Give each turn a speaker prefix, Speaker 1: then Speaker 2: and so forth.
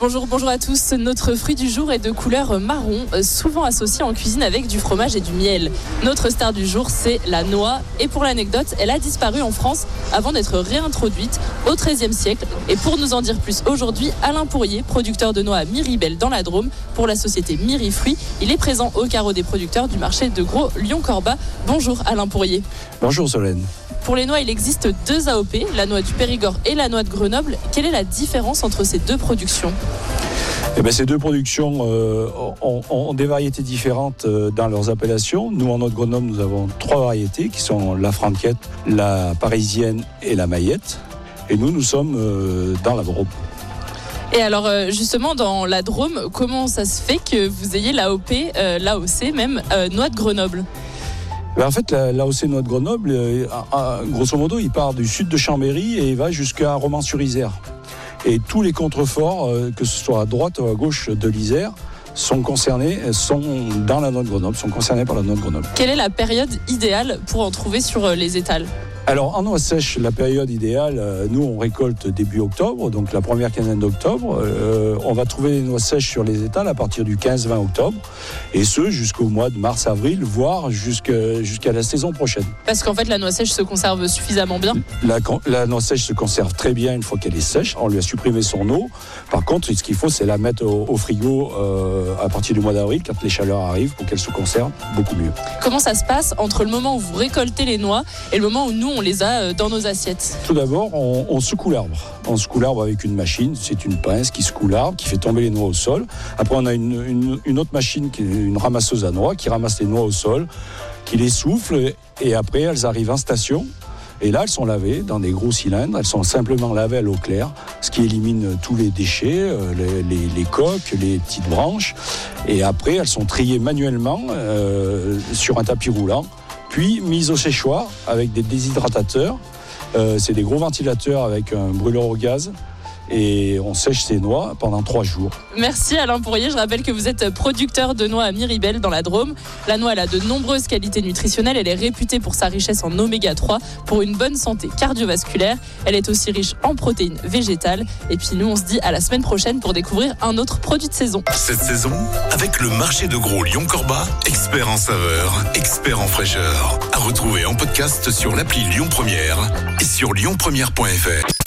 Speaker 1: Bonjour, bonjour à tous. Notre fruit du jour est de couleur marron, euh, souvent associé en cuisine avec du fromage et du miel. Notre star du jour, c'est la noix. Et pour l'anecdote, elle a disparu en France avant d'être réintroduite au XIIIe siècle. Et pour nous en dire plus aujourd'hui, Alain Pourrier, producteur de noix à Miribel dans la Drôme pour la société Mirifruit. Il est présent au carreau des producteurs du marché de Gros Lyon-Corba. Bonjour Alain Pourrier.
Speaker 2: Bonjour Solène.
Speaker 1: Pour les noix, il existe deux AOP, la noix du Périgord et la noix de Grenoble. Quelle est la différence entre ces deux productions
Speaker 2: eh ben, ces deux productions euh, ont, ont des variétés différentes euh, dans leurs appellations. Nous, en notre Grenoble, nous avons trois variétés qui sont la franquette, la parisienne et la maillette. Et nous, nous sommes euh, dans la Drôme.
Speaker 1: Et alors justement dans la Drôme, comment ça se fait que vous ayez l'AOP, l'AOC même, noix de Grenoble?
Speaker 2: Ben, en fait, la- Noix de Grenoble, euh, grosso modo, il part du sud de Chambéry et il va jusqu'à Romans-sur-Isère. Et tous les contreforts, euh, que ce soit à droite ou à gauche de l'Isère, sont concernés, sont dans la noix de Grenoble, sont concernés par la noix de Grenoble.
Speaker 1: Quelle est la période idéale pour en trouver sur euh, les étals?
Speaker 2: Alors, en noix sèche, la période idéale, euh, nous, on récolte début octobre, donc la première quinzaine d'octobre. Euh, on va trouver les noix sèches sur les étals à partir du 15-20 octobre, et ce, jusqu'au mois de mars-avril, voire jusqu'à la saison prochaine.
Speaker 1: Parce qu'en fait la noix sèche se conserve suffisamment bien.
Speaker 2: La, noix sèche se conserve très bien une fois qu'elle est sèche. On lui a supprimé son eau. Par contre, ce qu'il faut, c'est la mettre au, au frigo euh, à partir du mois d'avril, quand les chaleurs arrivent, pour qu'elle se conserve beaucoup mieux.
Speaker 1: Comment ça se passe entre le moment où vous récoltez les noix et le moment où nous on les a euh, dans nos assiettes
Speaker 2: Tout d'abord, on, on secoue l'arbre. On secoue l'arbre avec une machine, c'est une pince qui secoue l'arbre, qui fait tomber les noix au sol. Après, on a une, autre machine, qui est une ramasseuse à noix, qui ramasse les noix au sol, qui les souffle, et après, elles arrivent en station. Et là, elles sont lavées dans des gros cylindres. Elles sont simplement lavées à l'eau claire, ce qui élimine tous les déchets, euh, les coques, les petites branches. Et après, elles sont triées manuellement euh, sur un tapis roulant, puis mises au séchoir avec des déshydratateurs. Euh, c'est des gros ventilateurs avec un brûleur au gaz. Et on sèche ces noix pendant trois jours.
Speaker 1: Merci Alain Pourrier, je rappelle que vous êtes producteur de noix à Miribel dans la Drôme. La noix elle a de nombreuses qualités nutritionnelles, elle est réputée pour sa richesse en oméga 3, pour une bonne santé cardiovasculaire. Elle est aussi riche en protéines végétales. Et puis nous on se dit à la semaine prochaine pour découvrir un autre produit de saison.
Speaker 3: Cette saison, avec le marché de gros Lyon-Corba, expert en saveur, expert en fraîcheur. À retrouver en podcast sur l'appli Lyon Première et sur lyonpremière.fr.